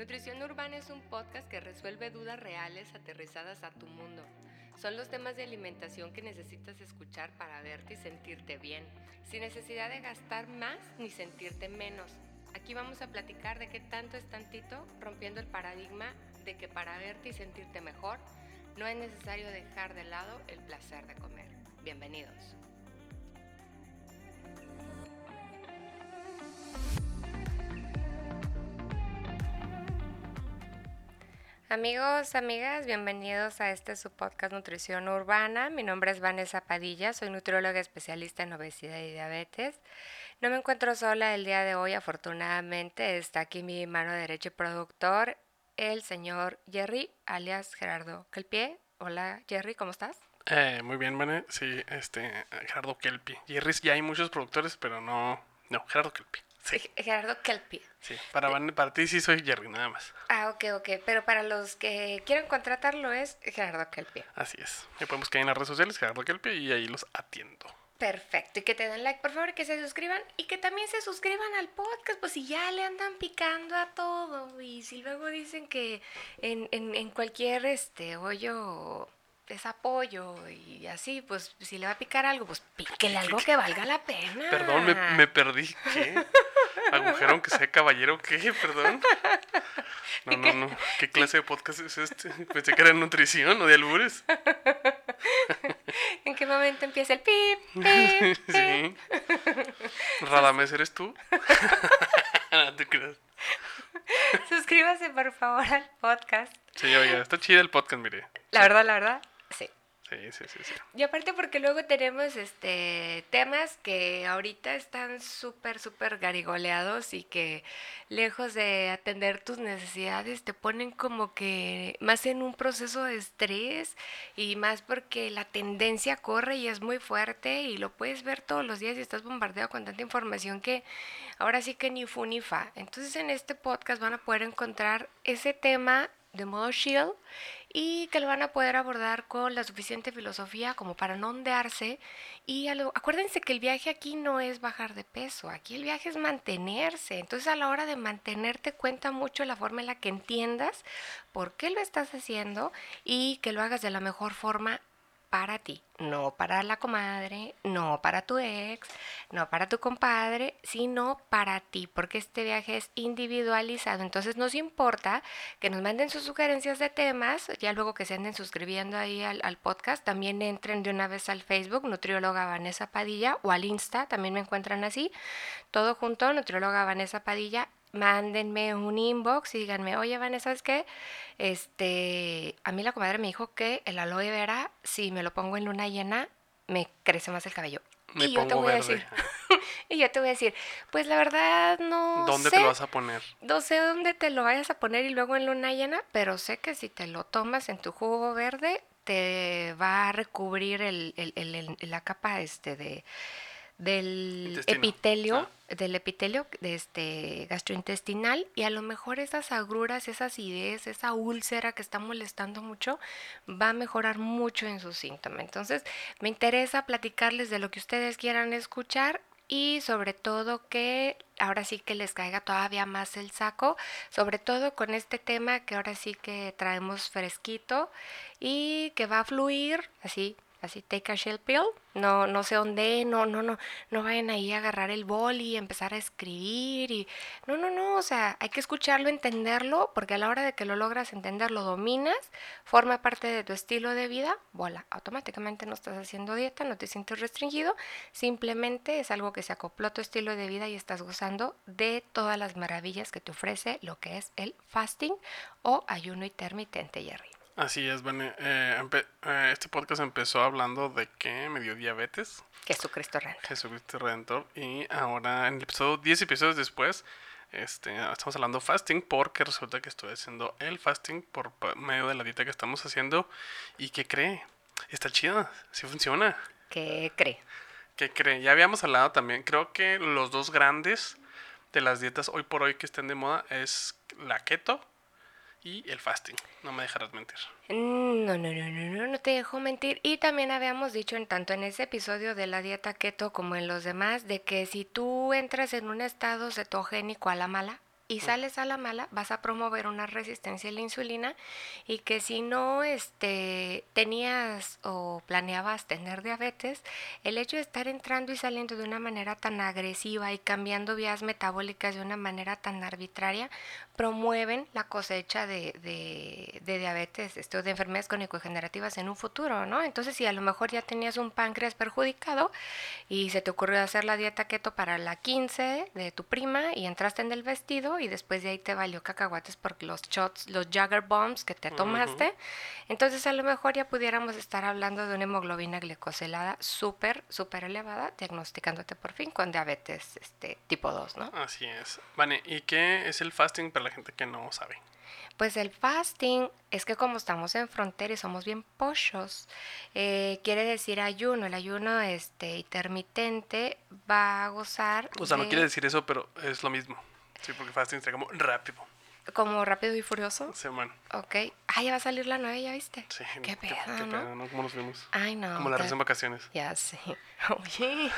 Nutrición Urbana es un podcast que resuelve dudas reales aterrizadas a tu mundo. Son los temas de alimentación que necesitas escuchar para verte y sentirte bien, sin necesidad de gastar más ni sentirte menos. Aquí vamos a platicar de qué tanto es tantito, rompiendo el paradigma de que para verte y sentirte mejor no es necesario dejar de lado el placer de comer. Bienvenidos. Amigos, amigas, bienvenidos a este su podcast Nutrición Urbana. Mi nombre es Vanessa Padilla, soy nutrióloga especialista en obesidad y diabetes. No me encuentro sola el día de hoy, afortunadamente está aquí mi mano derecha y productor, el señor Jerry, alias Gerardo Kelpie. Hola Jerry, ¿cómo estás? Eh, muy bien, Vanessa. Sí, este, Gerardo Kelpie. Jerry, ya hay muchos productores, pero no, no, Gerardo Kelpie. Sí. Gerardo Kelpie. Sí, para, para ti sí soy Jerry, nada más. Ah, ok, ok. Pero para los que quieran contratarlo es Gerardo Kelpie. Así es. Me podemos buscar en las redes sociales, Gerardo Kelpie, y ahí los atiendo. Perfecto. Y que te den like, por favor, que se suscriban. Y que también se suscriban al podcast, pues si ya le andan picando a todo. Y si luego dicen que en, en, en cualquier este hoyo es apoyo y así, pues si le va a picar algo, pues píquele algo que valga la pena. Perdón, me, me perdí. ¿Qué? ¿Agujero aunque sea caballero? ¿Qué? Perdón. No, no, no. ¿Qué clase de podcast es este? Pensé que era nutrición o de albures. ¿En qué momento empieza el pip? pip, pip? Sí. Radames, ¿eres tú? no te creas. Suscríbase por favor al podcast. Sí, oiga, está chido el podcast, mire. La verdad, la verdad, sí. Sí, sí. Y aparte porque luego tenemos este temas que ahorita están súper, súper garigoleados y que lejos de atender tus necesidades te ponen como que más en un proceso de estrés y más porque la tendencia corre y es muy fuerte y lo puedes ver todos los días y estás bombardeado con tanta información que ahora sí que ni fu ni fa. Entonces en este podcast van a poder encontrar ese tema de modo chill y que lo van a poder abordar con la suficiente filosofía como para no ondearse. Y acuérdense que el viaje aquí no es bajar de peso, aquí el viaje es mantenerse, entonces a la hora de mantenerte cuenta mucho la forma en la que entiendas por qué lo estás haciendo y que lo hagas de la mejor forma para ti, no para la comadre, no para tu ex, no para tu compadre, sino para ti, porque este viaje es individualizado. Entonces nos importa que nos manden sus sugerencias de temas, ya luego que se anden suscribiendo ahí al, podcast, también entren de una vez al Facebook, Nutrióloga Vanessa Padilla, o al Insta, también me encuentran así, todo junto, Nutrióloga Vanessa Padilla, mándenme un inbox y díganme, oye Vanessa, ¿sabes qué? Este, a mí la comadre me dijo que el aloe vera, si me lo pongo en luna llena, me crece más el cabello. Me y yo te voy a decir, y yo te voy a decir, pues la verdad no ¿Dónde sé, te lo vas a poner? no sé dónde te lo vayas a poner y luego en luna llena, pero sé que si te lo tomas en tu jugo verde, te va a recubrir el, el- el- el- la capa este de del Intestino. epitelio, Ah. del epitelio de este gastrointestinal y a lo mejor esas agruras, esa acidez, esa úlcera que está molestando mucho va a mejorar mucho en su síntoma. Entonces, me interesa platicarles de lo que ustedes quieran escuchar y sobre todo que ahora sí que les caiga todavía más el saco, sobre todo con este tema que ahora sí que traemos fresquito y que va a fluir así así take a shell pill, no, no sé dónde, no, no, no, no vayan ahí a agarrar el boli y empezar a escribir y no, no, no, o sea, hay que escucharlo, entenderlo, porque a la hora de que lo logras entender, lo dominas, forma parte de tu estilo de vida, bola, automáticamente no estás haciendo dieta, no te sientes restringido, simplemente es algo que se acopló a tu estilo de vida y estás gozando de todas las maravillas que te ofrece lo que es el fasting o ayuno intermitente, Jerry. Así es, Vane. Eh, eh, este podcast empezó hablando de que me dio diabetes, Jesucristo Rento. Jesucristo Redentor, y ahora en el episodio, 10 episodios después, este, estamos hablando fasting porque resulta que estoy haciendo el fasting por medio de la dieta que estamos haciendo y que cree, está chida, sí funciona. ¿Qué cree? ¿Qué cree? Ya habíamos hablado también, creo que los dos grandes de las dietas hoy por hoy que estén de moda es la keto y el fasting. No me dejarás mentir. No, no, no, no, no, no te dejo mentir. Y también habíamos dicho en tanto en ese episodio de la dieta keto como en los demás, de que si tú entras en un estado cetogénico a la mala, y sales a la mala, vas a promover una resistencia a la insulina y que si no este, tenías o planeabas tener diabetes, el hecho de estar entrando y saliendo de una manera tan agresiva y cambiando vías metabólicas de una manera tan arbitraria, promueven la cosecha de, de, diabetes esto, de enfermedades crónico-degenerativas en un futuro, ¿no? Entonces, si a lo mejor ya tenías un páncreas perjudicado y se te ocurrió hacer la dieta keto para la 15 de tu prima y entraste en el vestido y después de ahí te valió cacahuates por los shots, los Jagger Bombs que te tomaste, entonces a lo mejor ya pudiéramos estar hablando de una hemoglobina glicosilada súper, súper elevada, diagnosticándote por fin con diabetes este, tipo 2, ¿no? Así es. Vale, ¿y qué es el fasting para la gente que no sabe? Pues el fasting es que como estamos en frontera y somos bien pochos, eh, quiere decir ayuno. El ayuno este, intermitente va a gozar. O sea, no quiere decir eso, pero es lo mismo. Sí, porque fasting sería como rápido. Como rápido y furioso. Sí, bueno. Ok. Ah, ya va a salir la nueva, ¿ya viste? Sí. Qué pedo, qué, ¿no? pedo, ¿no? ¿Cómo nos vemos? Ay, no. Como la recién vacaciones. Ya sé. Oye.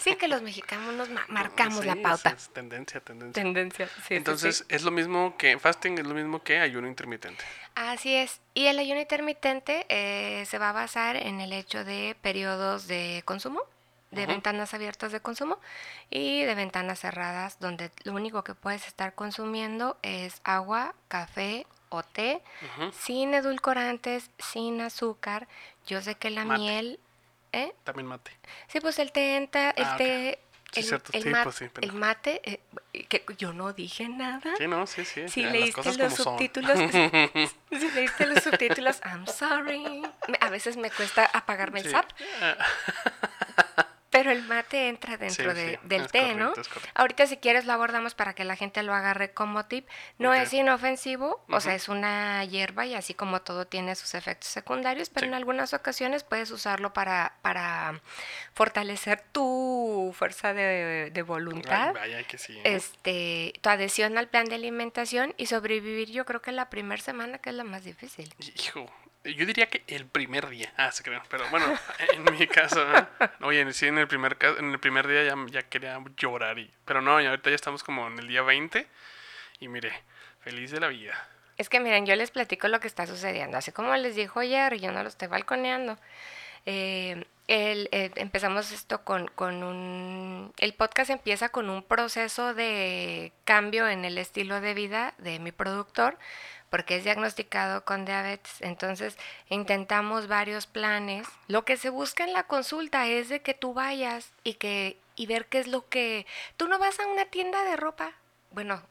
Sí, que los mexicanos nos ma- marcamos Sí, la pauta. es tendencia, tendencia. Tendencia. Sí, sí, Entonces, sí. es lo mismo que fasting, es lo mismo que ayuno intermitente. Así es. Y el ayuno intermitente eh, se va a basar en el hecho de periodos de consumo, de ventanas abiertas de consumo y de ventanas cerradas, donde lo único que puedes estar consumiendo es agua, café o té, sin edulcorantes, sin azúcar. Yo sé que la Mate. miel... ¿eh? También mate. Sí, pues el té, entra, el Ah, té... Sí, el, cierto, el sí, ma- pues sí, el pendejo. mate, eh, que yo no dije nada. Sí, no, sí, sí. Si leíste los como subtítulos, si leíste los subtítulos, I'm sorry. A veces me cuesta apagarme el zap, Ah, pero el mate entra dentro Sí, de- sí, del té, ¿no? correcto. Ahorita si quieres lo abordamos para que la gente lo agarre como tip. No es inofensivo, o sea, es una hierba y así como todo tiene sus efectos secundarios, pero Sí. en algunas ocasiones puedes usarlo para, para fortalecer tu fuerza de, de voluntad. Ay, vaya que sí. este, tu adhesión al plan de alimentación y sobrevivir yo creo que la primera semana que es la más difícil. Hijo, yo diría que el primer día. Ah, se crean. Pero bueno, en mi caso, ¿eh? oye, sí, en el primer en el primer día ya, ya quería llorar. Y, pero no, ahorita ya estamos como en el día 20. Y mire, feliz de la vida. Es que miren, yo les platico lo que está sucediendo. Así como les dijo ayer, yo no lo estoy balconeando. Eh, el- eh, empezamos esto con, con un... El podcast empieza con un proceso de cambio en el estilo de vida de mi productor, porque es diagnosticado con diabetes. Entonces intentamos varios planes. Lo que se busca en la consulta es de que tú vayas y que y ver qué es lo que... Tú no vas a una tienda de ropa. Bueno,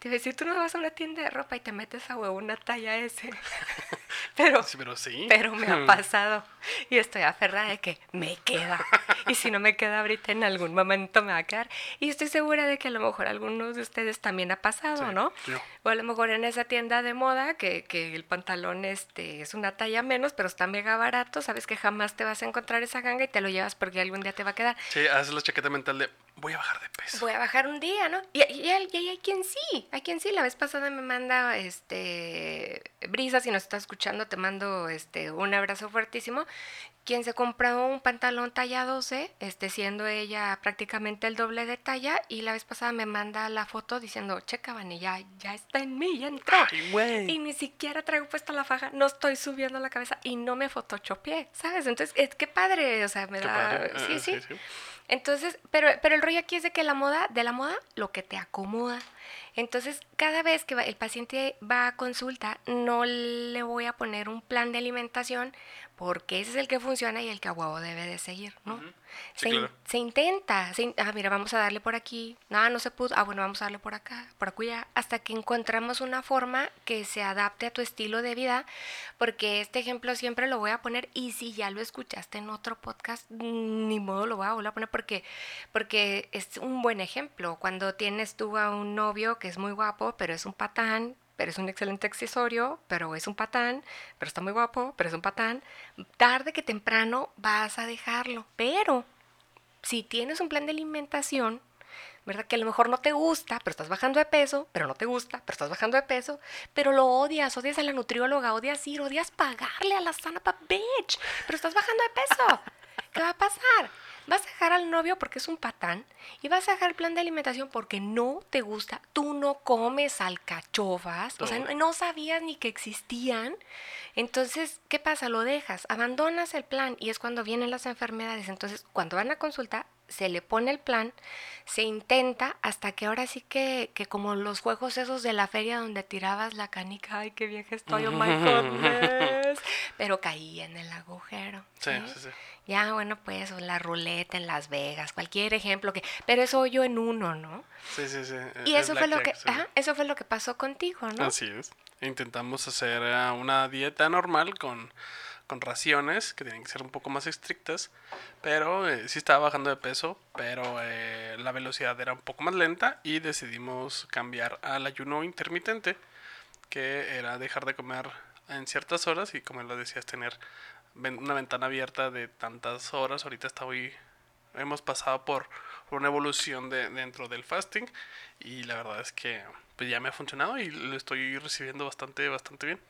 te a decir, tú no vas a una tienda de ropa y te metes a una talla S. Pero, Sí, pero sí. pero me ha pasado y estoy aferrada de que me queda. Y si no me queda ahorita, en algún momento me va a quedar. Y estoy segura de que a lo mejor algunos de ustedes también ha pasado, Sí, ¿no? yo. O a lo mejor en esa tienda de moda que, que el pantalón este, es una talla menos, pero está mega barato, sabes que jamás te vas a encontrar esa ganga y te lo llevas porque algún día te va a quedar. Sí, haces la chaqueta mental de voy a bajar de peso. Voy a bajar un día, ¿no? Y, y, hay- y hay quien sí, hay quien sí. La vez pasada me manda, este, Brisa, si nos está escuchando, te mando, este, un abrazo fuertísimo. Quien se compró un pantalón talla 12, este, siendo ella prácticamente el doble de talla, y la vez pasada me manda la foto diciendo, checa, Vani, ya, ya está en mí, ya entró. Ay. Y ni siquiera traigo puesta la faja, no estoy subiendo la cabeza y no me photoshopeé, ¿sabes? Entonces, es, qué padre, o sea, me Qué da... padre. Sí, Ah, sí. Entonces, pero, pero el rollo aquí es de que la moda, de la moda, lo que te acomoda. Entonces, cada vez que el paciente va a consulta, no le voy a poner un plan de alimentación porque ese es el que funciona y el que a huevo debe de seguir, ¿no? Sí, se, in- claro. se intenta, se in- ah, mira, vamos a darle por aquí, no, no se pudo, ah, bueno, vamos a darle por acá, por acuya, hasta que encontramos una forma que se adapte a tu estilo de vida, porque este ejemplo siempre lo voy a poner y si ya lo escuchaste en otro podcast, ni modo lo voy a volver a poner porque, porque es un buen ejemplo. Cuando tienes tú a un novio que es muy guapo, pero es un patán, pero es un excelente accesorio, pero es un patán, pero está muy guapo, pero es un patán, tarde que temprano vas a dejarlo. Pero si tienes un plan de alimentación, ¿verdad? Que a lo mejor no te gusta, pero estás bajando de peso, pero no te gusta, pero estás bajando de peso, pero lo odias, odias a la nutrióloga, odias ir, odias pagarle a la sana bitch, pero estás bajando de peso. ¿Qué va a pasar? Vas a dejar al novio porque es un patán y vas a dejar el plan de alimentación porque no te gusta, tú no comes alcachofas, o sea, no, no sabías ni que existían. Entonces, ¿qué pasa? Lo dejas, abandonas el plan y es cuando vienen las enfermedades. Entonces, cuando van a consulta, se le pone el plan, se intenta hasta que ahora sí que, que como los juegos esos de la feria donde tirabas la canica, ay, qué vieja estoy, oh my goodness, pero caí en el agujero. Sí, sí, sí. Ya, bueno, pues, o la ruleta en Las Vegas, cualquier ejemplo que, pero eso yo en uno, ¿no? Sí, sí, sí. Y eso fue lo que, ajá, eso fue lo que pasó contigo, ¿no? Así es. Intentamos hacer eh, una dieta normal con con raciones que tienen que ser un poco más estrictas, pero eh, sí estaba bajando de peso, pero eh, la velocidad era un poco más lenta y decidimos cambiar al ayuno intermitente, que era dejar de comer en ciertas horas y como lo decías, tener una ventana abierta de tantas horas. Ahorita está hoy, hemos pasado por, una evolución de, dentro del fasting y la verdad es que pues ya me ha funcionado y lo estoy recibiendo bastante, bastante bien.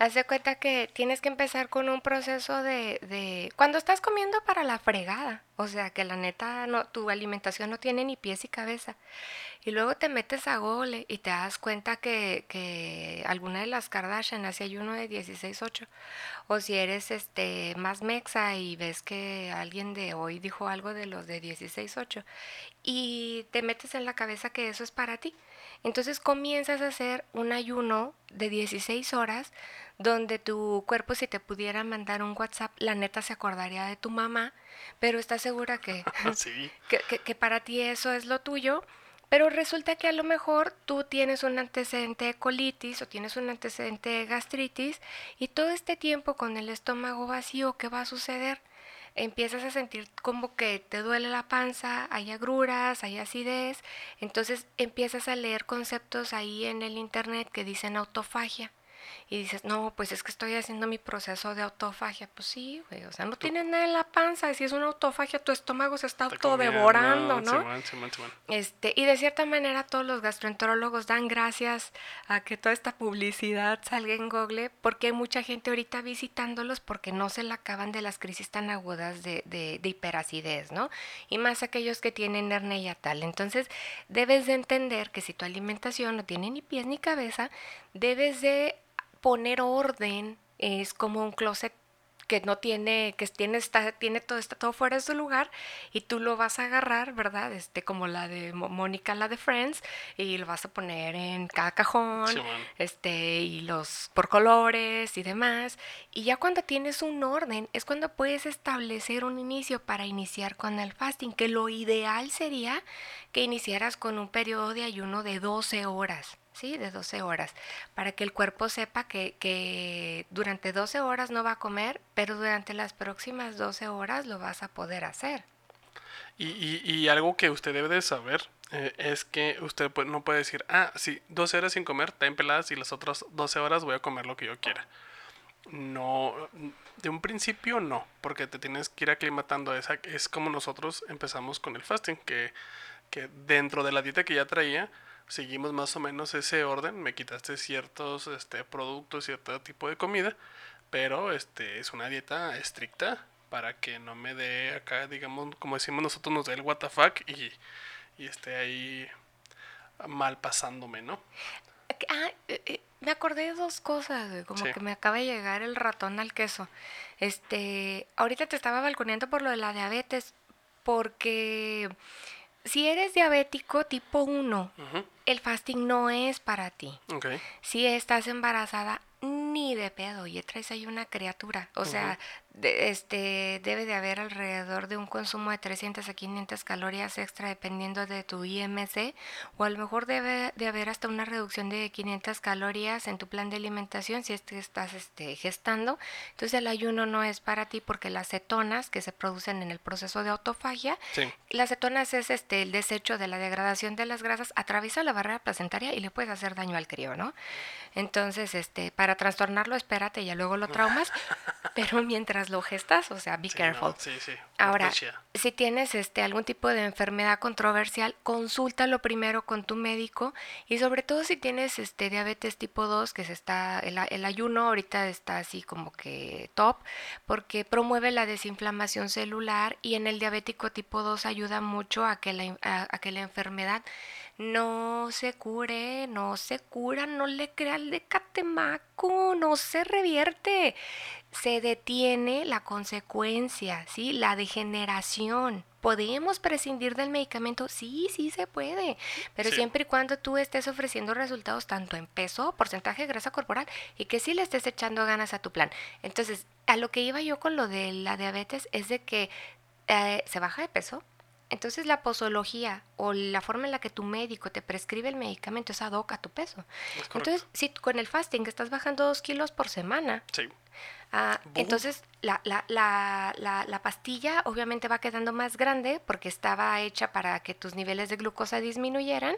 Haz de cuenta que tienes que empezar con un proceso de, Cuando estás comiendo para la fregada, o sea, que la neta, tu alimentación no tiene ni pies y cabeza. Y luego te metes a Google y te das cuenta que, que alguna de las Kardashian hace ayuno de 16-8. O si eres este más mexa y ves que alguien de hoy dijo algo de los de 16-8. Y te metes en la cabeza que eso es para ti. Entonces comienzas a hacer un ayuno de 16 horas donde tu cuerpo si te pudiera mandar un WhatsApp, la neta se acordaría de tu mamá, pero estás segura que, que, que, para ti eso es lo tuyo. Pero resulta que a lo mejor tú tienes un antecedente de colitis o tienes un antecedente de gastritis y todo este tiempo con el estómago vacío, ¿qué va a suceder? Empiezas a sentir como que te duele la panza, hay agruras, hay acidez, entonces empiezas a leer conceptos ahí en el internet que dicen autofagia y dices, no, pues es que estoy haciendo mi proceso de autofagia. Pues sí, güey, o sea, no tienes nada en la panza. Si es una autofagia, tu estómago se está, autodevorando, ¿no? este, y de cierta manera todos los gastroenterólogos dan gracias a que toda esta publicidad salga en Google, porque hay mucha gente ahorita visitándolos porque no se la acaban de las crisis tan agudas de, de, de hiperacidez, ¿no? Y más aquellos que tienen hernia y tal. Entonces, debes de entender que si tu alimentación no tiene ni pies ni cabeza, debes de poner orden, es como un closet que no tiene, que tiene, está, tiene todo, está todo fuera de su lugar y tú lo vas a agarrar, ¿verdad? Este, como la de Mónica, la de Friends, y lo vas a poner en cada cajón, este, y los por colores y demás. Y ya cuando tienes un orden, es cuando puedes establecer un inicio para iniciar con el fasting, que lo ideal sería que iniciaras con un periodo de ayuno de 12 horas. ¿Sí? De 12 horas, para que el cuerpo sepa que, que, durante 12 horas no va a comer, pero durante las próximas 12 horas lo vas a poder hacer. Y, y, algo que usted debe de saber eh, es que usted no puede decir, ah, sí, 12 horas sin comer, está en peladas y las otras 12 horas voy a comer lo que yo quiera. No, de un principio no, porque te tienes que ir aclimatando esa. Es como nosotros empezamos con el fasting, que, que dentro de la dieta que ya traía, seguimos más o menos ese orden, me quitaste ciertos este, productos, cierto tipo de comida, pero este, es una dieta estricta para que no me dé acá, digamos, como decimos nosotros, nos dé el WTF y, y esté ahí mal pasándome, ¿no? Ah, eh, eh, me acordé de dos cosas, como que me acaba de llegar el ratón al queso. Este, ahorita te estaba balconeando por lo de la diabetes, porque si eres diabético tipo 1, el fasting no es para ti. Si estás embarazada, ni de pedo, y traes ahí una criatura. O sea, este, debe de haber alrededor de un consumo de 300 a 500 calorías extra dependiendo de tu IMC, o a lo mejor debe de haber hasta una reducción de 500 calorías en tu plan de alimentación si es que estás este, gestando. Entonces el ayuno no es para ti porque las cetonas que se producen en el proceso de autofagia, las cetonas es este, el desecho de la degradación de las grasas, atraviesa la barrera placentaria y le puede hacer daño al crío, ¿no? Entonces, este, para trastornarlo, espérate, ya luego lo traumas, pero mientras apenas lo gestas, o sea, be Sí, careful. no, sí, sí. Ahora, si tienes este algún tipo de enfermedad controversial, consúltalo primero con tu médico y sobre todo si tienes este diabetes tipo 2, que se está el, el ayuno ahorita está así como que top porque promueve la desinflamación celular y en el diabético tipo 2 ayuda mucho a que la, a, a que la enfermedad no se cure, no se cura, no le crea el decatemaco, no se revierte se detiene la consecuencia, ¿sí? La degeneración. ¿Podemos prescindir del medicamento? Sí, sí se puede, pero Sí. siempre y cuando tú estés ofreciendo resultados tanto en peso, porcentaje de grasa corporal y que sí le estés echando ganas a tu plan. Entonces, a lo que iba yo con lo de la diabetes es de que eh, se baja de peso. Entonces la posología o la forma en la que tu médico te prescribe el medicamento es ad hoc a tu peso. Entonces, si con el fasting estás bajando dos kilos por semana, Sí. Ah, entonces la, la, la, la, la pastilla obviamente va quedando más grande porque estaba hecha para que tus niveles de glucosa disminuyeran,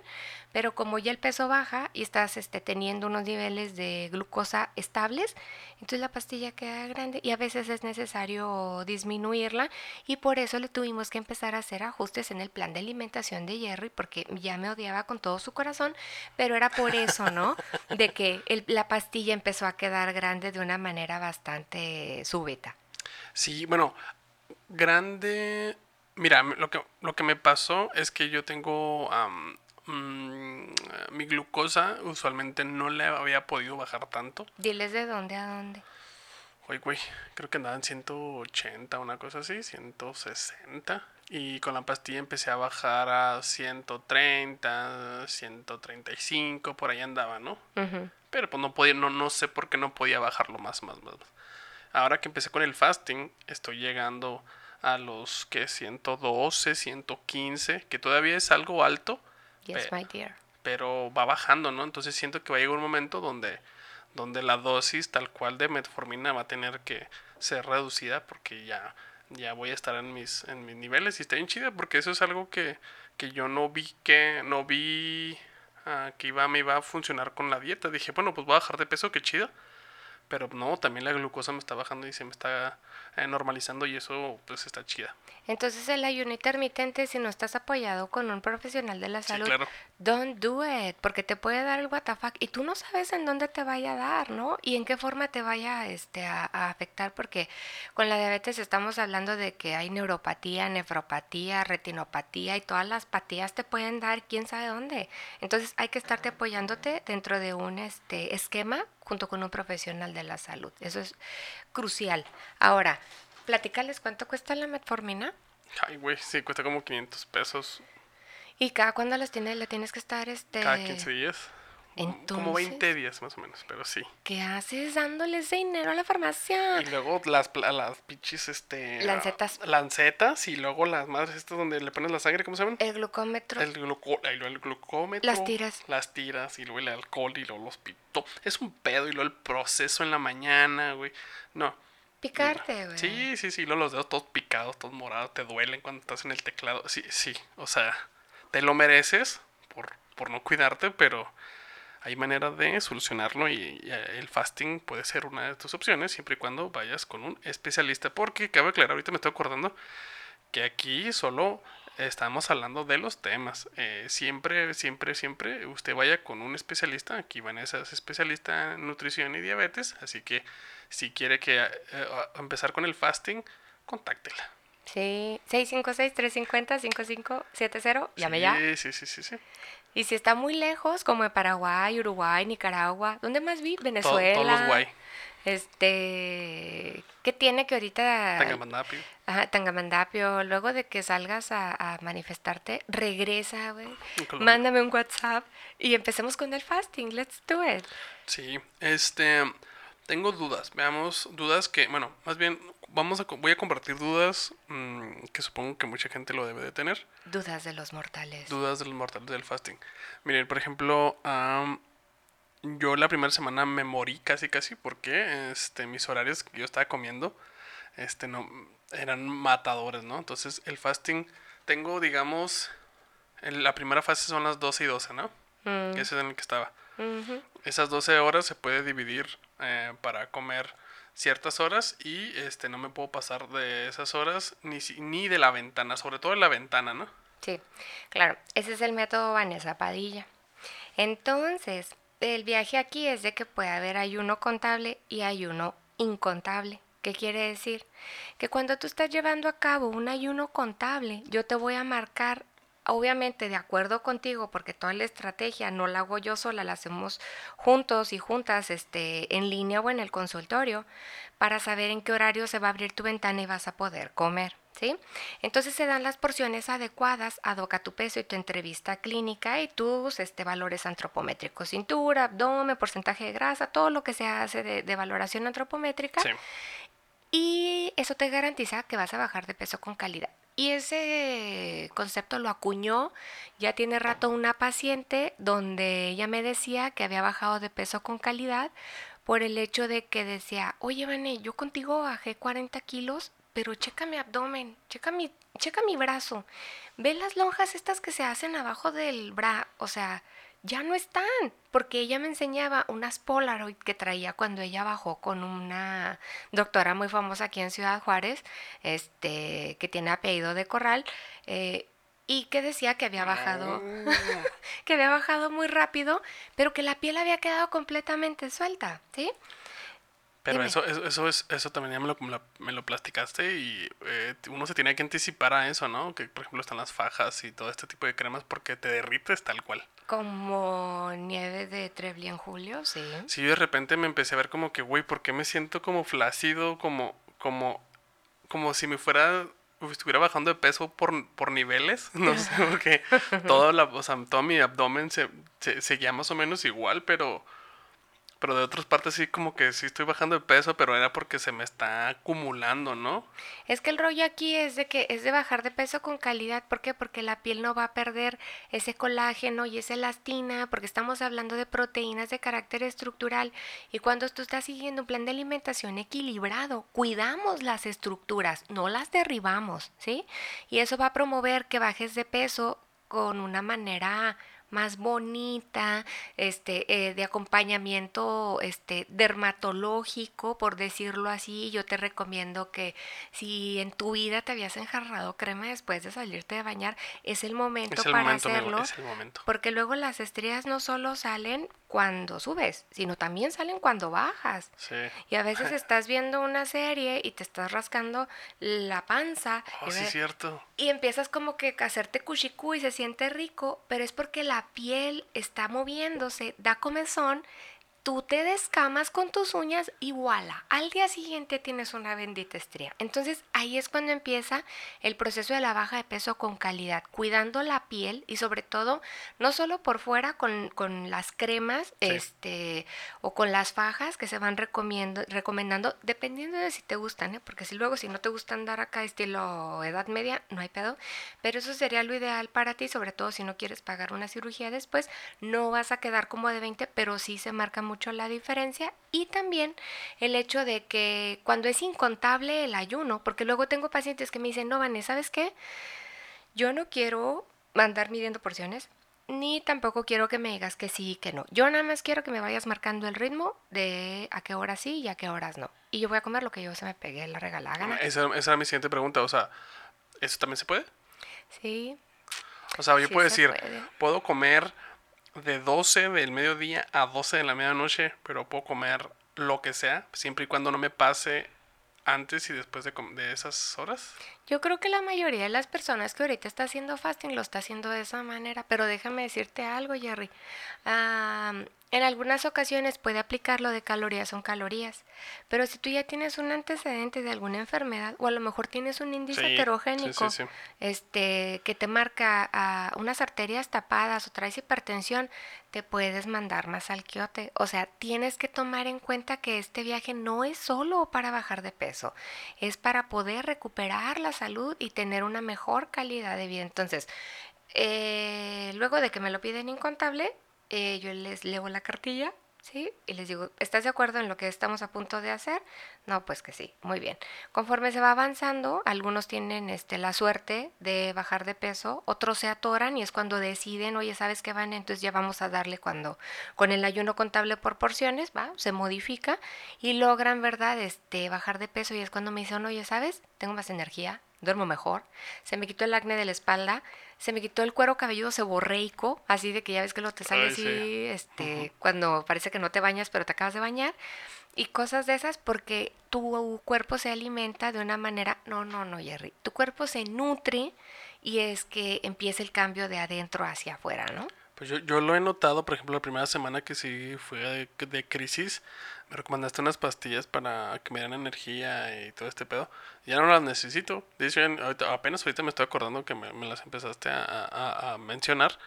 pero como ya el peso baja y estás este, teniendo unos niveles de glucosa estables, entonces la pastilla queda grande y a veces es necesario disminuirla y por eso le tuvimos que empezar a hacer ajustes en el plan de alimentación de Jerry porque ya me odiaba con todo su corazón, pero era por eso, ¿no? De que el- la pastilla empezó a quedar grande de una manera bastante súbita. Sí, bueno, grande. Mira, lo que, lo que me pasó es que yo tengo mm, mi glucosa, usualmente no le había podido bajar tanto. Diles de dónde a dónde. Oye, güey, creo que andaba en 180, una cosa así, 160. Y con la pastilla empecé a bajar a 130, 135, por ahí andaba, ¿no? Pero pues no podía, no, no sé por qué no podía bajarlo más, más, más. Ahora que empecé con el fasting, estoy llegando a los que 112, 115, que todavía es algo alto, Yes, Pe- my dear. pero va bajando, ¿no? Entonces siento que va a llegar un momento donde, donde la dosis tal cual de metformina va a tener que ser reducida porque ya, ya voy a estar en mis, en mis niveles y está bien chida porque eso es algo que, que yo no vi que, no vi ah, que iba, me iba a funcionar con la dieta. Dije, bueno, pues voy a bajar de peso, qué chida. Pero no, también la glucosa me está bajando y se me está eh, normalizando y eso pues está chida. Entonces el ayuno intermitente, si no estás apoyado con un profesional de la Sí, salud, claro. don't do it, porque te puede dar el WTF y tú no sabes en dónde te vaya a dar, ¿no? Y en qué forma te vaya este, a, a afectar, porque con la diabetes estamos hablando de que hay neuropatía, nefropatía, retinopatía y todas las patías te pueden dar quién sabe dónde. Entonces hay que estarte apoyándote dentro de un este, esquema junto con un profesional de la salud. Eso es crucial. Ahora, platícales cuánto cuesta la metformina. Ay, güey, sí, cuesta como 500 pesos ¿Y cada cuándo las tienes, la tienes que estar este cada 15 días. Como Entonces- 20 días más o menos, pero sí. ¿Qué haces dándole ese dinero a la farmacia? Y luego las, las pinches, este... Lancetas. Lancetas y luego las madres estas donde le pones la sangre, ¿cómo se llaman? El glucómetro. El, gluco, luego el glucómetro. Las tiras. Las tiras y luego el alcohol y luego los pito. Es un pedo y luego el proceso en la mañana, güey. No. Picarte, güey. Sí, sí, sí. Los dedos todos picados, todos morados, te duelen cuando estás en el teclado. Sí, sí. O sea, te lo mereces por, por no cuidarte, pero hay manera de solucionarlo y, y el fasting puede ser una de tus opciones siempre y cuando vayas con un especialista. Porque cabe aclarar, ahorita me estoy acordando que aquí solo estamos hablando de los temas. Eh, siempre, siempre, siempre usted vaya con un especialista. Aquí Vanessa es especialista en nutrición y diabetes, así que si quiere que eh, empezar con el fasting, contáctela. Sí, 656-350-5570, llame sí, ya. Sí, sí, sí, sí. Y si está muy lejos, como en Paraguay, Uruguay, Nicaragua, ¿dónde más vi? Venezuela. todos los guay. Este, ¿qué tiene que ahorita Tangamandapio. Ajá, Tangamandapio, luego de que salgas a, a manifestarte, regresa, güey. Mándame un WhatsApp y empecemos con el fasting. Let's do it. Sí, este, tengo dudas, veamos, dudas que, bueno, más bien, vamos a, voy a compartir dudas mm, que supongo que mucha gente lo debe de tener. Dudas de los mortales. Dudas de los mortales del fasting. Miren, por ejemplo, am, yo la primera semana me morí casi casi porque este, mis horarios que yo estaba comiendo este, no, eran matadores, ¿no? Entonces el fasting, tengo, digamos, en la primera fase son las 12 y 12, ¿no? Mm, Ese es en el que estaba. Esas 12 horas se puede dividir eh, para comer ciertas horas y este no me puedo pasar de esas horas ni, ni de la ventana, sobre todo de la ventana, ¿no? Sí, claro, ese es el método Vanessa Padilla. Entonces, el viaje aquí es de que puede haber ayuno contable y ayuno incontable. ¿Qué quiere decir? Que cuando tú estás llevando a cabo un ayuno contable, yo te voy a marcar obviamente de acuerdo contigo, porque toda la estrategia no la hago yo sola, la hacemos juntos y juntas este, en línea o en el consultorio, para saber en qué horario se va a abrir tu ventana y vas a poder comer. ¿Sí? Entonces se dan las porciones adecuadas a tu peso y tu entrevista clínica y tus este, valores antropométricos, cintura, abdomen, porcentaje de grasa, todo lo que se hace de, valoración antropométrica. Y eso te garantiza que vas a bajar de peso con calidad. Y ese concepto lo acuñó ya tiene rato una paciente donde ella me decía que había bajado de peso con calidad por el hecho de que decía, oye, Vané, yo contigo bajé 40 kilos, pero checa mi abdomen, checa mi, checa mi brazo, ve las lonjas estas que se hacen abajo del bra, o sea, ya no están, porque ella me enseñaba unas Polaroid que traía cuando ella bajó con una doctora muy famosa aquí en Ciudad Juárez, este, que tiene apellido de Corral, eh, y que decía que había bajado, ah. que había bajado muy rápido, pero que la piel había quedado completamente suelta, ¿sí? Pero eso, eso, es, eso también ya me lo, me lo platicaste y eh, uno se tiene que anticipar a eso, ¿no? Que por ejemplo están las fajas y todo este tipo de cremas porque te derrites tal cual. Como nieve de Trebly en julio, sí. Sí, de repente me empecé a ver como que, güey, ¿por qué me siento como flácido? Como, como, como si me fuera, estuviera bajando de peso por, por niveles. No sé, porque todo, la, o sea, todo mi abdomen se, se, seguía más o menos igual, pero pero de otras partes sí como que sí estoy bajando de peso, pero era porque se me está acumulando, ¿no? Es que el rollo aquí es de que es de bajar de peso con calidad, ¿por qué? Porque la piel no va a perder ese colágeno y esa elastina, porque estamos hablando de proteínas de carácter estructural y cuando tú estás siguiendo un plan de alimentación equilibrado, cuidamos las estructuras, no las derribamos, ¿sí? Y eso va a promover que bajes de peso con una manera más bonita, este, eh, de acompañamiento este, dermatológico, por decirlo así. Yo te recomiendo que si en tu vida te habías enjarrado crema después de salirte de bañar, es el momento para hacerlo. Porque luego las estrías no solo salen cuando subes, sino también salen cuando bajas. Y a veces estás viendo una serie y te estás rascando la panza. Oh, y, cierto. y empiezas como que a hacerte cuchicú y se siente rico, pero es porque la piel está moviéndose, da comezón tú te descamas con tus uñas y voilà, al día siguiente tienes una bendita estría. Entonces ahí es cuando empieza el proceso de la baja de peso con calidad, cuidando la piel y sobre todo no solo por fuera con, las cremas este, o con las fajas que se van recomendando, dependiendo de si te gustan, ¿eh? porque si luego si no te gusta andar acá estilo edad media, no hay pedo, pero eso sería lo ideal para ti, sobre todo si no quieres pagar una cirugía después, no vas a quedar como de 20, pero sí se marca mucho la diferencia y también el hecho de que cuando es incontable el ayuno, porque luego tengo pacientes que me dicen, no, Vanessa, ¿sabes qué? Yo no quiero andar midiendo porciones, ni tampoco quiero que me digas que sí y que no. Yo nada más quiero que me vayas marcando el ritmo de a qué horas sí y a qué horas no. Y yo voy a comer lo que yo se me pegue la regalada gana. Esa, esa era mi siguiente pregunta, o sea, ¿eso también se puede? Sí. O sea, yo puedo decir, puedo comer de 12 del mediodía a 12 de la medianoche, pero puedo comer lo que sea, siempre y cuando no me pase antes y después de, de, esas horas? Yo creo que la mayoría de las personas que ahorita está haciendo fasting lo está haciendo de esa manera, pero déjame decirte algo, Jerry. En algunas ocasiones puede aplicar lo de calorías son calorías, pero si tú ya tienes un antecedente de alguna enfermedad o a lo mejor tienes un índice heterogénico este, que te marca a unas arterias tapadas o traes hipertensión, te puedes mandar más al quiote. O sea, tienes que tomar en cuenta que este viaje no es solo para bajar de peso, es para poder recuperar la salud y tener una mejor calidad de vida. Entonces, eh, luego de que me lo piden incontable, eh, yo les leo la cartilla, ¿sí? Y les digo, ¿estás de acuerdo en lo que estamos a punto de hacer? No, pues que sí, muy bien. Conforme se va avanzando, algunos tienen este, la suerte de bajar de peso, otros se atoran y es cuando deciden, oye, ¿sabes qué van? Entonces ya vamos a darle cuando, con el ayuno contable por porciones, va, se modifica y logran, ¿verdad? Este, bajar de peso y es cuando me dicen, oye, ¿sabes? Tengo más energía, duermo mejor, se me quitó el acné de la espalda, se me quitó el cuero cabelludo seborreico, así de que ya ves que lo te sale Ay, así, sí. este, cuando parece que no te bañas, pero te acabas de bañar, y cosas de esas porque tu cuerpo se alimenta de una manera, no, no, no, Jerry, tu cuerpo se nutre y es que empieza el cambio de adentro hacia afuera, ¿no? Pues yo, yo lo he notado, por ejemplo, la primera semana que sí fue de, de crisis, me recomendaste unas pastillas para que me dieran energía y todo este pedo. Ya no las necesito. De hecho, ahorita- apenas ahorita me estoy acordando que me, me las empezaste a, a- a mencionar.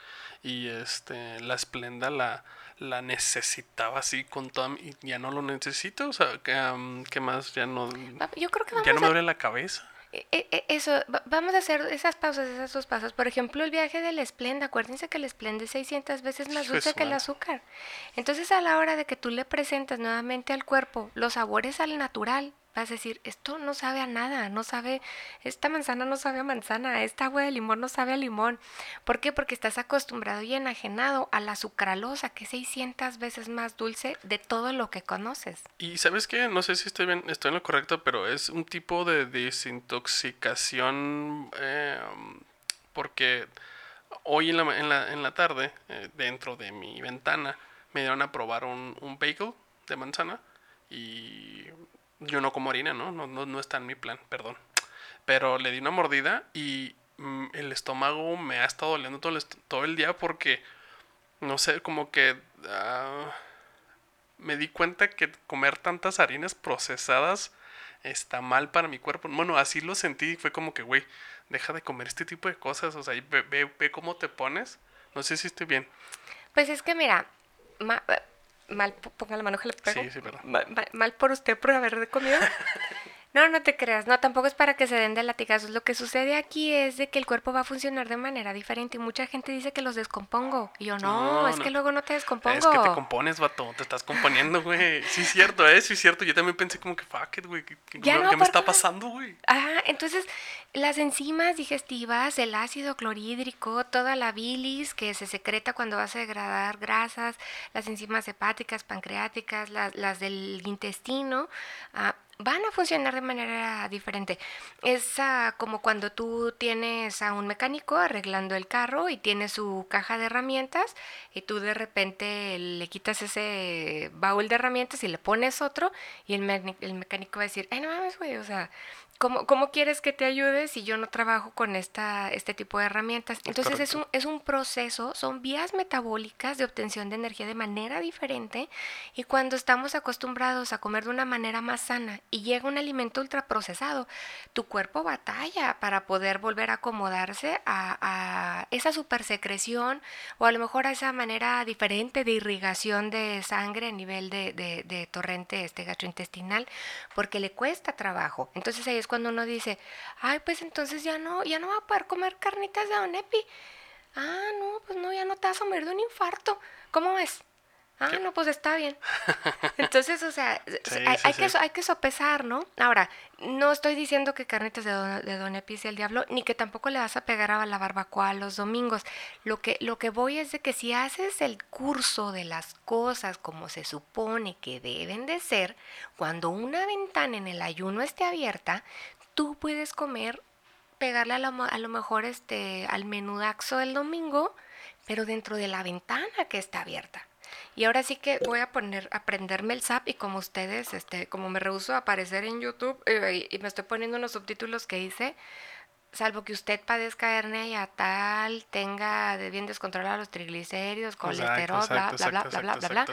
Y este, la esplenda la, la necesitaba así con toda mi- y ya no lo necesito. O sea, que, am, ¿qué más? Ya no, Yo creo que ya no me duele la cabeza. E- e- e- Eso, va- vamos a hacer esas pausas, esas dos pausas. Por ejemplo, el viaje del Splenda. Acuérdense que el Splenda es 600 veces más dulce que el azúcar. Entonces, a la hora de que tú le presentas nuevamente al cuerpo los sabores al natural, vas a decir, esto no sabe a nada, no sabe, esta manzana no sabe a manzana, esta agua de limón no sabe a limón. ¿Por qué? Porque estás acostumbrado y enajenado a la sucralosa, que es 600 veces más dulce de todo lo que conoces. Y sabes qué, no sé si estoy bien, estoy en lo correcto, pero es un tipo de desintoxicación eh, porque hoy en la, en la, en la tarde, eh, dentro de mi ventana, me dieron a probar un, un bagel de manzana y yo no como harina, ¿no? No, no, no está en mi plan, perdón. Pero le di una mordida y mm, el estómago me ha estado doliendo todo el, todo el día porque, no sé, como que... ah, me di cuenta que comer tantas harinas procesadas está mal para mi cuerpo. Bueno, así lo sentí. Fue como que, güey, deja de comer este tipo de cosas. O sea, y ve, ve, ve cómo te pones. No sé si estoy bien. Pues es que mira, mal, po- ponga la mano que le pego. Sí, sí, perdón. Ma- ma- mal por usted por haber comido. No, no te creas, no, tampoco es para que se den de latigazos. Lo que sucede aquí es de que el cuerpo va a funcionar de manera diferente y mucha gente dice que los descompongo. Y yo, no, No, es no. que luego no te descompongo. Es que te compones, vato. Te estás componiendo, güey. Sí, es cierto, eh. Sí, es cierto. Yo también pensé como que, fuck it, güey. ¿Qué, Ya qué me está pasando, güey? Ajá, entonces las enzimas digestivas, el ácido clorhídrico, toda la bilis que se secreta cuando vas a degradar grasas, las enzimas hepáticas, pancreáticas, las, las del intestino, ah, van a funcionar de manera diferente. Es como cuando tú tienes a un mecánico arreglando el carro y tiene su caja de herramientas y tú de repente le quitas ese baúl de herramientas y le pones otro y el, el mecánico va a decir, ay, no mames, güey, o sea, ¿cómo, ¿cómo quieres que te ayude si yo no trabajo con esta, este tipo de herramientas? Entonces es un, es un proceso, son vías metabólicas de obtención de energía de manera diferente y cuando estamos acostumbrados a comer de una manera más sana y llega un alimento ultraprocesado, tu cuerpo batalla para poder volver a acomodarse a, a esa supersecreción o a lo mejor a esa manera diferente de irrigación de sangre a nivel de, de- de torrente este gastrointestinal porque le cuesta trabajo. Entonces ahí es cuando uno dice, ay, pues entonces ya no, ya no va a poder comer carnitas de Don Epi. Ah, no, pues no, ya no te vas a morir de un infarto. ¿Cómo ves? Ah, ¿Qué? no, pues está bien. Entonces, o sea, Sí, hay, sí, hay que, sí. hay que sopesar, ¿no? Ahora, no estoy diciendo que carnitas de Don, de don Epi sea el diablo, ni que tampoco le vas a pegar a la barbacoa los domingos. Lo que, lo que voy es de que si haces el curso de las cosas como se supone que deben de ser, cuando una ventana en el ayuno esté abierta, tú puedes comer, pegarle a lo, a lo mejor este, al menudaxo del domingo, pero dentro de la ventana que está abierta. Y ahora sí que voy a poner, aprenderme el SAP y como ustedes, este, como me rehuso a aparecer en YouTube eh, y, me estoy poniendo unos subtítulos que hice, salvo que usted padezca hernia tal, tenga de bien descontrolados los triglicéridos, colesterol, bla, bla, bla, bla, bla, bla, bla.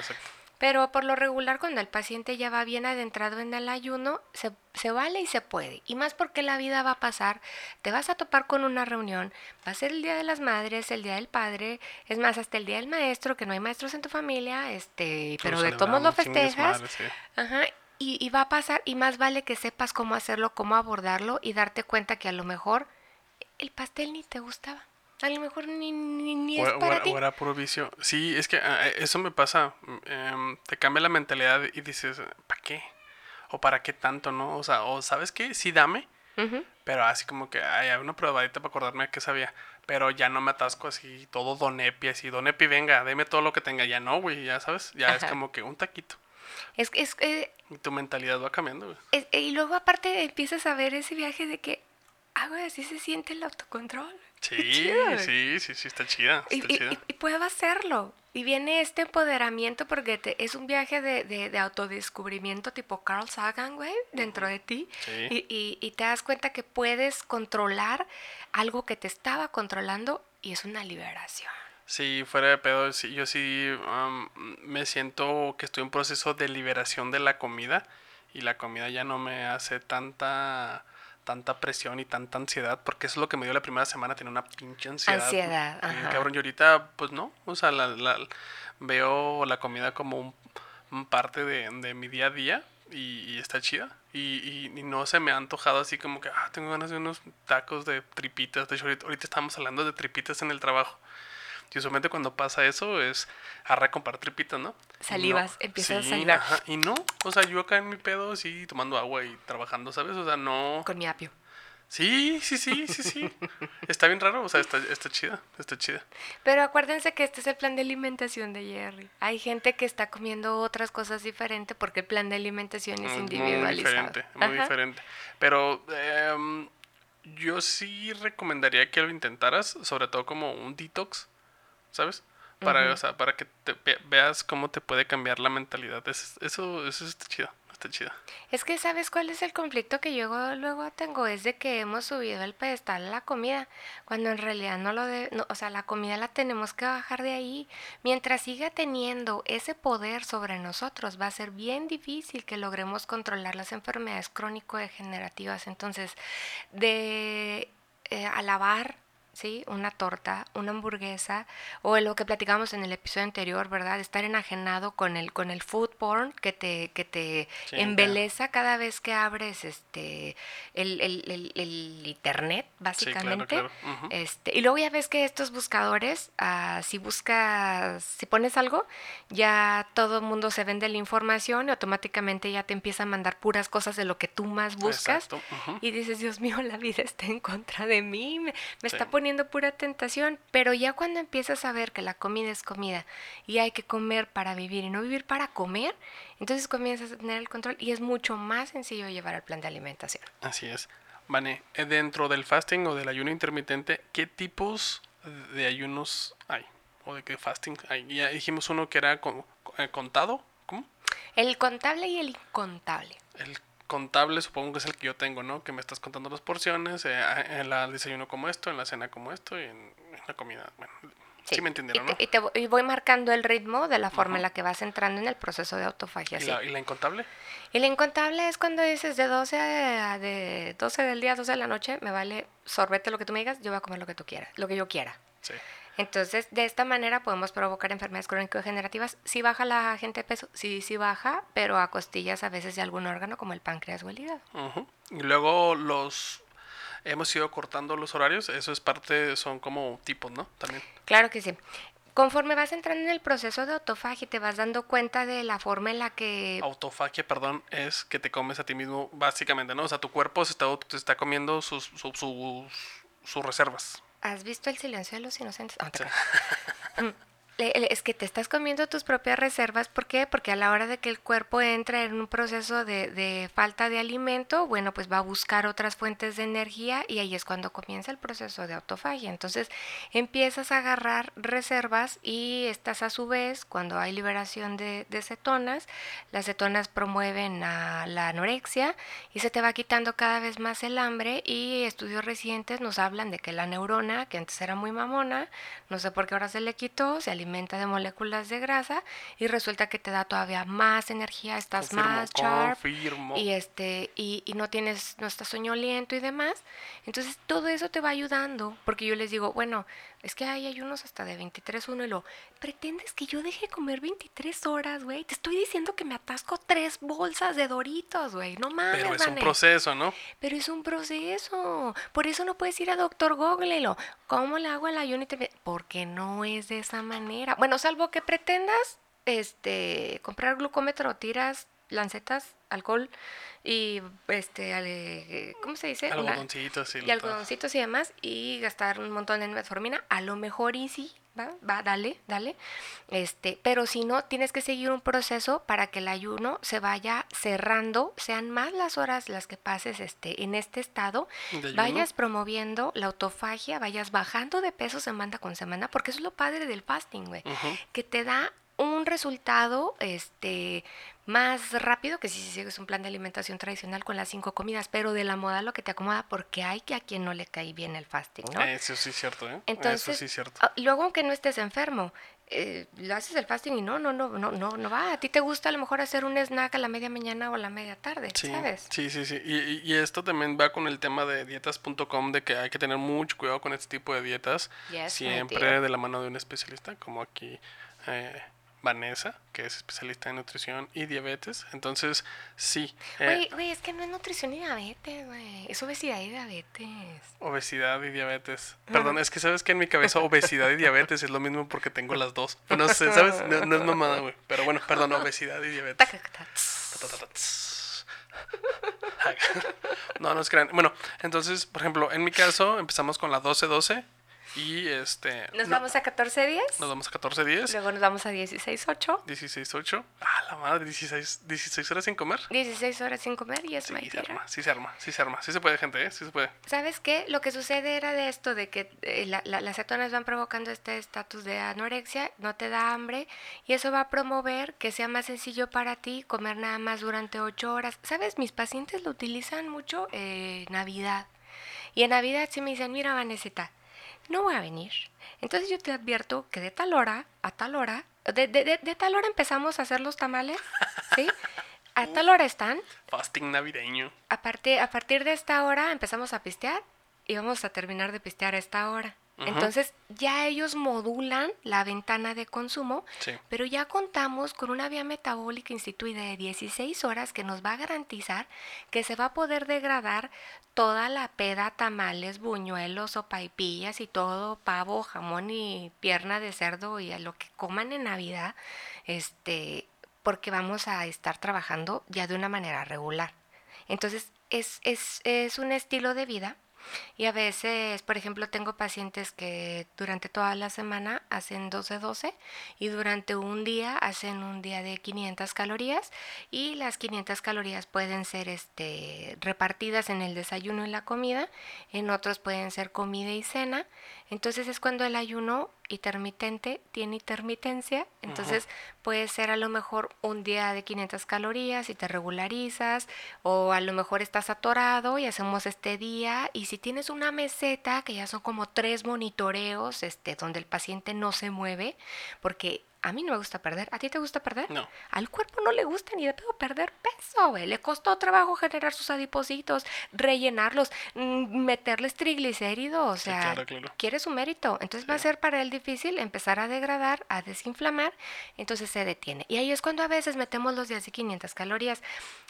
Pero por lo regular, cuando el paciente ya va bien adentrado en el ayuno, se, se vale y se puede. Y más porque la vida va a pasar, te vas a topar con una reunión, va a ser el Día de las Madres, el Día del Padre, es más, hasta el Día del Maestro, que no hay maestros en tu familia, este, pero de todos lo festejas. Ajá, y, y va a pasar, y más vale que sepas cómo hacerlo, cómo abordarlo y darte cuenta que a lo mejor el pastel ni te gustaba. A lo mejor ni, ni, ni O, es o para era, ti. o era puro vicio. Sí, es que ah, eso me pasa. mm, em, te cambia la mentalidad y dices, ¿para qué? ¿O para qué tanto, no? O sea, o ¿sabes qué? Sí, dame. Pero así como que, ay, hay una probadita para acordarme de qué sabía. Pero ya no me atasco así, todo donepi, así, donepi, venga, deme todo lo que tenga. Ya no, güey, ya sabes. Ya es como que un taquito. Es, es, que Y tu mentalidad va cambiando, güey. Es- y luego aparte empiezas a ver ese viaje de que, ah, güey, así se siente el autocontrol. Sí, sí, sí, sí, está chida. Y, Está y- chida. y- y puedo hacerlo. Y viene este empoderamiento porque te- es un viaje de, de- de autodescubrimiento tipo Carl Sagan, güey, dentro de ti. Sí. Y, y- te das cuenta que puedes controlar algo que te estaba controlando y es una liberación. Sí, fuera de pedo, sí, yo sí me siento que estoy en proceso de liberación de la comida y la comida ya no me hace tanta tanta presión y tanta ansiedad, porque eso es lo que me dio la primera semana, tenía una pinche ansiedad. Ansiedad, ajá. cabrón, y ahorita, pues no, o sea, la, la- veo la comida como un, un parte de, de mi día a día y, y está chida. Y, y- y no se me ha antojado así como que, ah, tengo ganas de unos tacos de tripitas. De hecho, ahorita, ahorita estamos hablando de tripitas en el trabajo. Y usualmente cuando pasa eso es arra comprar tripitas, ¿no? Salivas, no, empiezas a salivar. ajá, y no, o sea, yo acá en mi pedo, sí, tomando agua y trabajando, ¿sabes? O sea, no. Con mi apio. Sí, sí, sí, sí, sí. está bien raro, o sea, está, está chida, está chida. Pero acuérdense que este es el plan de alimentación de Jerry. Hay gente que está comiendo otras cosas diferentes porque el plan de alimentación es Mm, individualizado. Muy diferente, muy Ajá. diferente. Pero em, yo sí recomendaría que lo intentaras, sobre todo como un detox, ¿sabes? Para, o sea, para que te ve- veas cómo te puede cambiar la mentalidad. Es- Eso, eso está chido, está chido. Es que sabes cuál es el conflicto que yo luego tengo es de que hemos subido el pedestal a la comida cuando en realidad no lo de, no, o sea, la comida la tenemos que bajar de ahí. Mientras siga teniendo ese poder sobre nosotros, va a ser bien difícil que logremos controlar las enfermedades crónico-degenerativas. Entonces, de eh, alabar ¿sí? Una torta, una hamburguesa, o lo que platicamos en el episodio anterior, ¿verdad? Estar enajenado con el, con el food porn que te, que te Sí, embeleza cada vez que abres este el, el- el- el internet, Sí, claro, básicamente. Este, y luego ya ves que estos buscadores, ah, si buscas, si pones algo, ya todo el mundo se vende la información y automáticamente ya te empieza a mandar puras cosas de lo que tú más buscas. Y dices, Dios mío, la vida está en contra de mí, me, me está Sí. Poniendo pura tentación. Pero ya cuando empiezas a ver que la comida es comida y hay que comer para vivir y no vivir para comer, entonces comienzas a tener el control y es mucho más sencillo llevar el plan de alimentación. Así es. Vane, eh, dentro del fasting o del ayuno intermitente, ¿qué tipos de ayunos hay? ¿O de qué fasting hay? Ya dijimos uno que era con- eh, contado. ¿Cómo? El contable y el incontable. El contable supongo que es el que yo tengo, ¿no? Que me estás contando las porciones, eh, en el desayuno como esto, en la cena como esto y en, en la comida. Bueno, sí, me entendieron, y, ¿no? y te y voy marcando el ritmo de la forma en la que vas entrando en el proceso de autofagia. ¿Y sí. la, y la incontable? Y la incontable es cuando dices de 12, a- de 12 del día a 12 de la noche, me vale sorbete lo que tú me digas, yo voy a comer lo que tú quieras, lo que yo quiera. Sí. Entonces, de esta manera podemos provocar enfermedades crónico-degenerativas. Si baja la gente de peso, sí, sí baja, pero a costillas a veces de algún órgano como el páncreas o el hígado. Y luego los... Hemos ido cortando los horarios, eso es parte, son como tipos, ¿no? También. Claro que sí. Conforme vas entrando en el proceso de autofagia, te vas dando cuenta de la forma en la que Autofagia, perdón, es que te comes a ti mismo, básicamente, ¿no? O sea, tu cuerpo se está, te está comiendo sus, sus, sus, sus reservas. ¿Has visto el silencio de los inocentes? Ah, Es que te estás comiendo tus propias reservas. ¿Por qué? Porque a la hora de que el cuerpo entra en un proceso de, de falta de alimento, bueno, pues va a buscar otras fuentes de energía y ahí es cuando comienza el proceso de autofagia. Entonces empiezas a agarrar reservas y estas a su vez, cuando hay liberación de, de cetonas, las cetonas promueven a la anorexia y se te va quitando cada vez más el hambre y estudios recientes nos hablan de que la neurona, que antes era muy mamona, no sé por qué ahora se le quitó, se alimenta de moléculas de grasa y resulta que te da todavía más energía, estás Confirmo, más sharp confirmo. y este y, y no tienes no estás soñoliento y demás entonces todo eso te va ayudando porque yo les digo bueno es que hay ayunos hasta de 23 uno y lo, pretendes que yo deje de comer 23 horas, güey. Te estoy diciendo que me atasco tres bolsas de doritos, güey. No mames, Pero es un proceso, ¿no? Pero es un proceso. Por eso no puedes ir a doctor Google lo, ¿cómo le hago el ayuno? Y te... Porque no es de esa manera. Bueno, salvo que pretendas este comprar glucómetro, tiras lancetas, alcohol y este ¿cómo se dice? Algodoncitos y, y algodoncitos y demás y gastar un montón en metformina, a lo mejor y sí, va, va, dale, dale. Este, pero si no, tienes que seguir un proceso para que el ayuno se vaya cerrando, sean más las horas las que pases este, en este estado, vayas promoviendo la autofagia, vayas bajando de peso semana con semana, porque eso es lo padre del fasting, güey. Que te da un resultado este más rápido que si sigues un plan de alimentación tradicional con las cinco comidas, pero de la moda lo que te acomoda porque hay que a quien no le cae bien el fasting, ¿no? Eso sí es cierto, ¿eh? Entonces, Eso sí es cierto. ah, luego aunque no estés enfermo, eh, lo haces el fasting y no, no, no, no, no, no va. A ti te gusta a lo mejor hacer un snack a la media mañana o a la media tarde, Sí, ¿sabes? sí, sí, sí. Y, y- esto también va con el tema de dietas.com, de que hay que tener mucho cuidado con este tipo de dietas. Yes, siempre de la mano de un especialista, como aquí eh, Vanessa, que es especialista en nutrición y diabetes. Entonces, sí. eh, Güey, güey, es que no es nutrición y diabetes, güey. Es obesidad y diabetes. Obesidad y diabetes. Perdón, es que sabes que en mi cabeza obesidad y diabetes es lo mismo porque tengo las dos. No sé, ¿sabes? No, no es mamada, güey. Pero bueno, perdón, obesidad y diabetes. No, no es crean. Bueno, entonces, por ejemplo, en mi caso empezamos con la 12-12 y este... Nos no, vamos a 14 días. nos vamos a 14 días. Luego nos vamos a 16-8. 16-8. Ah, la madre, 16, 16 horas sin comer. 16 horas sin comer y es Sí, se arma, sí se arma, sí se arma. Sí se puede, gente, ¿eh? Sí se puede. ¿Sabes qué? Lo que sucede era de esto, de que eh, la- la- las cetonas van provocando este estatus de anorexia, no te da hambre, y eso va a promover que sea más sencillo para ti comer nada más durante 8 horas. ¿Sabes? Mis pacientes lo utilizan mucho en Navidad. Y en Navidad sí me dicen, mira, Vanesita, no voy a venir. Entonces yo te advierto que de tal hora a tal hora, de, de- de- de tal hora empezamos a hacer los tamales, ¿sí? A tal hora están, Fasting navideño. a partir, a partir de esta hora empezamos a pistear y vamos a terminar de pistear a esta hora. Entonces ya ellos modulan la ventana de consumo, Sí. pero ya contamos con una vía metabólica instituida de 16 horas que nos va a garantizar que se va a poder degradar toda la peda, tamales, buñuelos, paipillas y todo, pavo, jamón y pierna de cerdo y a lo que coman en Navidad, este, porque vamos a estar trabajando ya de una manera regular. Entonces, es, es, es un estilo de vida y a veces, por ejemplo, tengo pacientes que durante toda la semana hacen 12-12 y durante un día hacen un día de 500 calorías y las 500 calorías pueden ser este, repartidas en el desayuno y la comida, en otros pueden ser comida y cena. Entonces es cuando el ayuno intermitente tiene intermitencia, entonces puede ser a lo mejor un día de 500 calorías y te regularizas, o a lo mejor estás atorado y hacemos este día, y si tienes una meseta, que ya son como tres monitoreos, este, donde el paciente no se mueve, porque a mí no me gusta perder, ¿a ti te gusta perder? No. Al cuerpo no le gusta ni de pedo perder peso, güey. Le costó trabajo generar sus adipocitos, rellenarlos, mm, meterles triglicéridos, o Sí, sea, claro, claro. quiere su mérito. Entonces va a Sí. ser para él difícil empezar a degradar, a desinflamar, entonces se detiene. Y ahí es cuando a veces metemos los días de 500 calorías.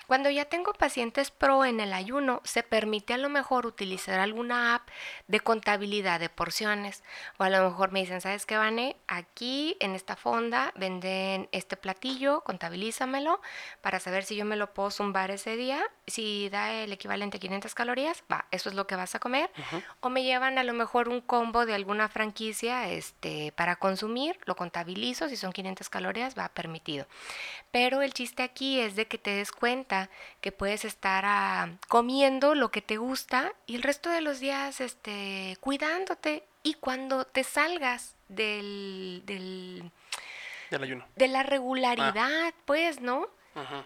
Cuando ya tengo pacientes pro en el ayuno, se permite a lo mejor utilizar alguna app de contabilidad de porciones. O a lo mejor me dicen, ¿sabes qué, Vane? Aquí en esta fonda venden este platillo, contabilízamelo para saber si yo me lo puedo zumbar ese día. Si da el equivalente a 500 calorías, va, eso es lo que vas a comer. O me llevan a lo mejor un combo de alguna franquicia este, para consumir, lo contabilizo, si son 500 calorías, va permitido. Pero el chiste aquí es de que te des cuenta que puedes estar ah, comiendo lo que te gusta y el resto de los días este, cuidándote. Y cuando te salgas del, del- Del ayuno. de la regularidad, pues, ¿no? Ujú.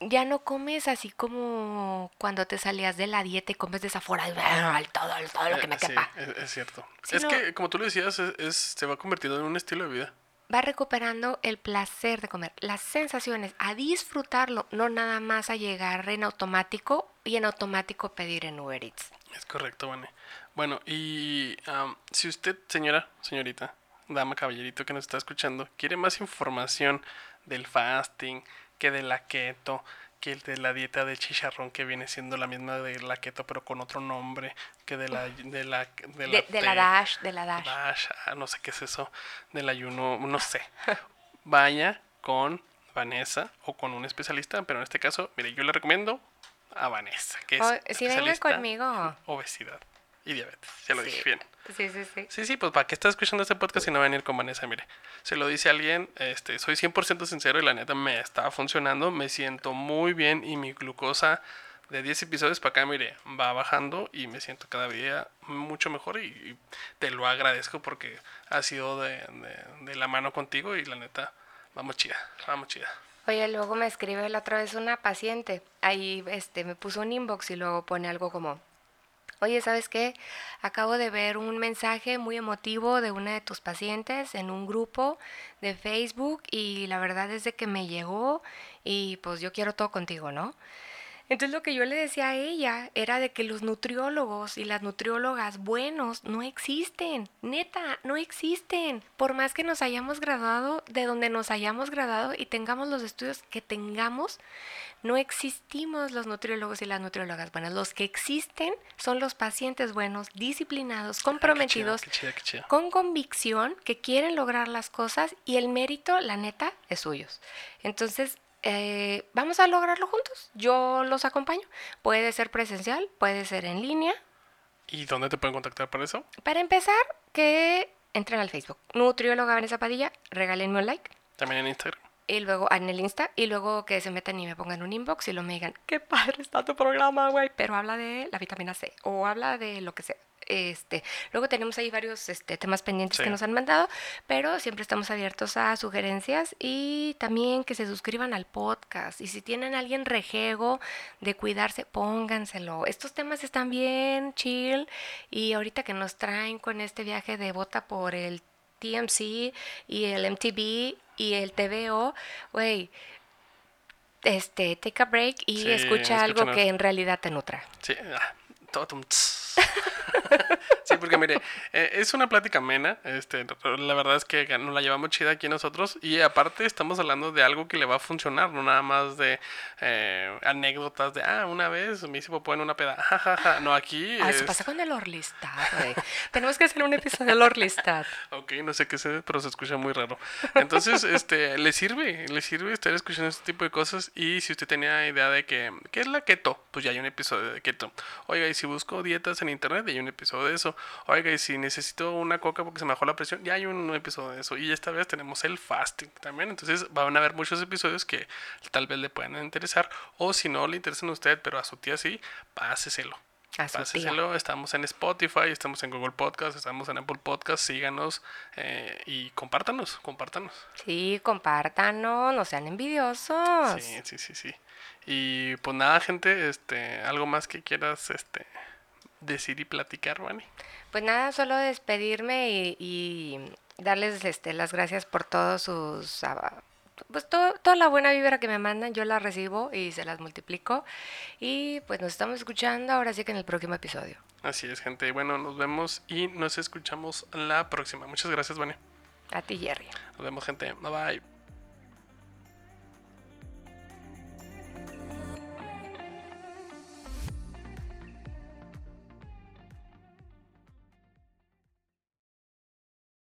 ya no comes así como cuando te salías de la dieta y comes desaforado, al todo, al todo lo que me Eh, sí, quepa. es, es cierto. Es no. que, como tú lo decías, es, es- se va convirtiendo en un estilo de vida. Va recuperando el placer de comer, las sensaciones, a disfrutarlo, no nada más a llegar en automático y en automático pedir en Uber Eats. Es correcto, Vane. Bueno, y am, si usted, señora, señorita, dama, caballerito que nos está escuchando, quiere más información del fasting, que de la keto, que de la dieta de chicharrón que viene siendo la misma de la keto pero con otro nombre, que de la de la de la, De, de la Dash, de la Dash. Dash, ah, no sé qué es eso, del ayuno, no sé. Vaya con Vanessa o con un especialista, pero en este caso, mire, yo le recomiendo a Vanessa, que es O- si venga especialista en conmigo. obesidad y diabetes. Ya lo Sí. dije bien. Sí, sí, sí. Sí, sí, pues para qué está escuchando este podcast y no va a venir con Vanessa, mire. Se lo dice alguien, este, soy 100% sincero y la neta me está funcionando, me siento muy bien y mi glucosa de 10 episodios para acá, mire, va bajando y me siento cada día mucho mejor y, y te lo agradezco porque ha sido de, de- de la mano contigo y la neta, vamos chida, vamos chida. Oye, luego me escribe la otra vez una paciente. Ahí este, me puso un inbox y luego pone algo como, oye, ¿sabes qué? Acabo de ver un mensaje muy emotivo de una de tus pacientes en un grupo de Facebook y la verdad es de que me llegó y pues yo quiero todo contigo, ¿no? Entonces lo que yo le decía a ella era de que los nutriólogos y las nutriólogas buenos no existen, neta, no existen. Por más que nos hayamos graduado de donde nos hayamos graduado y tengamos los estudios que tengamos, no existimos los nutriólogos y las nutriólogas buenas. Los que existen son los pacientes buenos, disciplinados, comprometidos, Qué qué qué chida. con convicción, que quieren lograr las cosas y el mérito, la neta, es suyos. Entonces, eh, vamos a lograrlo juntos. Yo los acompaño. Puede ser presencial, puede ser en línea. ¿Y dónde te pueden contactar para eso? Para empezar, que entren al Facebook. Nutrióloga Vanessa Padilla, regálenme un like. También en Instagram. Y luego en el Insta, y luego que se metan y me pongan un inbox y lo me digan, qué padre está tu programa, güey. Pero habla de la vitamina C o habla de lo que sea. Este, luego tenemos ahí varios este, temas pendientes Sí. que nos han mandado, pero siempre estamos abiertos a sugerencias y también que se suscriban al podcast. Y si tienen a alguien rejego de cuidarse, pónganselo. Estos temas están bien chill y ahorita que nos traen con este viaje de bota por el TMC y el MTV y el TVO, güey, este, take a break y Sí, escucha algo que en realidad te nutra. Sí, ah, todo. sí, porque mire, eh, es una plática amena, este, la verdad es que nos la llevamos chida aquí nosotros y aparte estamos hablando de algo que le va a funcionar, no nada más de eh, anécdotas de, ah, una vez me hice popó en una peda, jajaja, no, aquí Ah, es... eso pasa con el Orlistad, güey. Tenemos que hacer un episodio del Orlistad. Ok, no sé qué es, pero se escucha muy raro. Entonces, este, le sirve, le sirve estar escuchando este tipo de cosas. Y si usted tenía idea de que, ¿qué es la keto? Pues ya hay un episodio de keto. Oiga, y si busco dietas en internet, hay un episodio de eso. Oiga, y si necesito una coca porque se me bajó la presión, ya hay un episodio de eso. Y esta vez tenemos el fasting también. Entonces, van a haber muchos episodios que tal vez le puedan interesar. O si no le interesan a usted, pero a su tía sí, páseselo. Páseselo, estamos en Spotify, estamos en Google Podcast, estamos en Apple Podcast, síganos eh, y compártanos, compártanos. Sí, compártanos, no sean envidiosos. Sí, sí, sí, sí. Y pues nada, gente, este, algo más que quieras este decir y platicar, Vani. Pues nada, solo despedirme y, y darles este, las gracias por todos sus... ah, Pues todo- toda la buena vibra que me mandan, yo la recibo y se las multiplico. Y pues nos estamos escuchando ahora sí que en el próximo episodio. Así es, gente. Bueno, nos vemos y nos escuchamos la próxima. Muchas gracias, Vani. A ti, Jerry. Nos vemos, gente. Bye bye.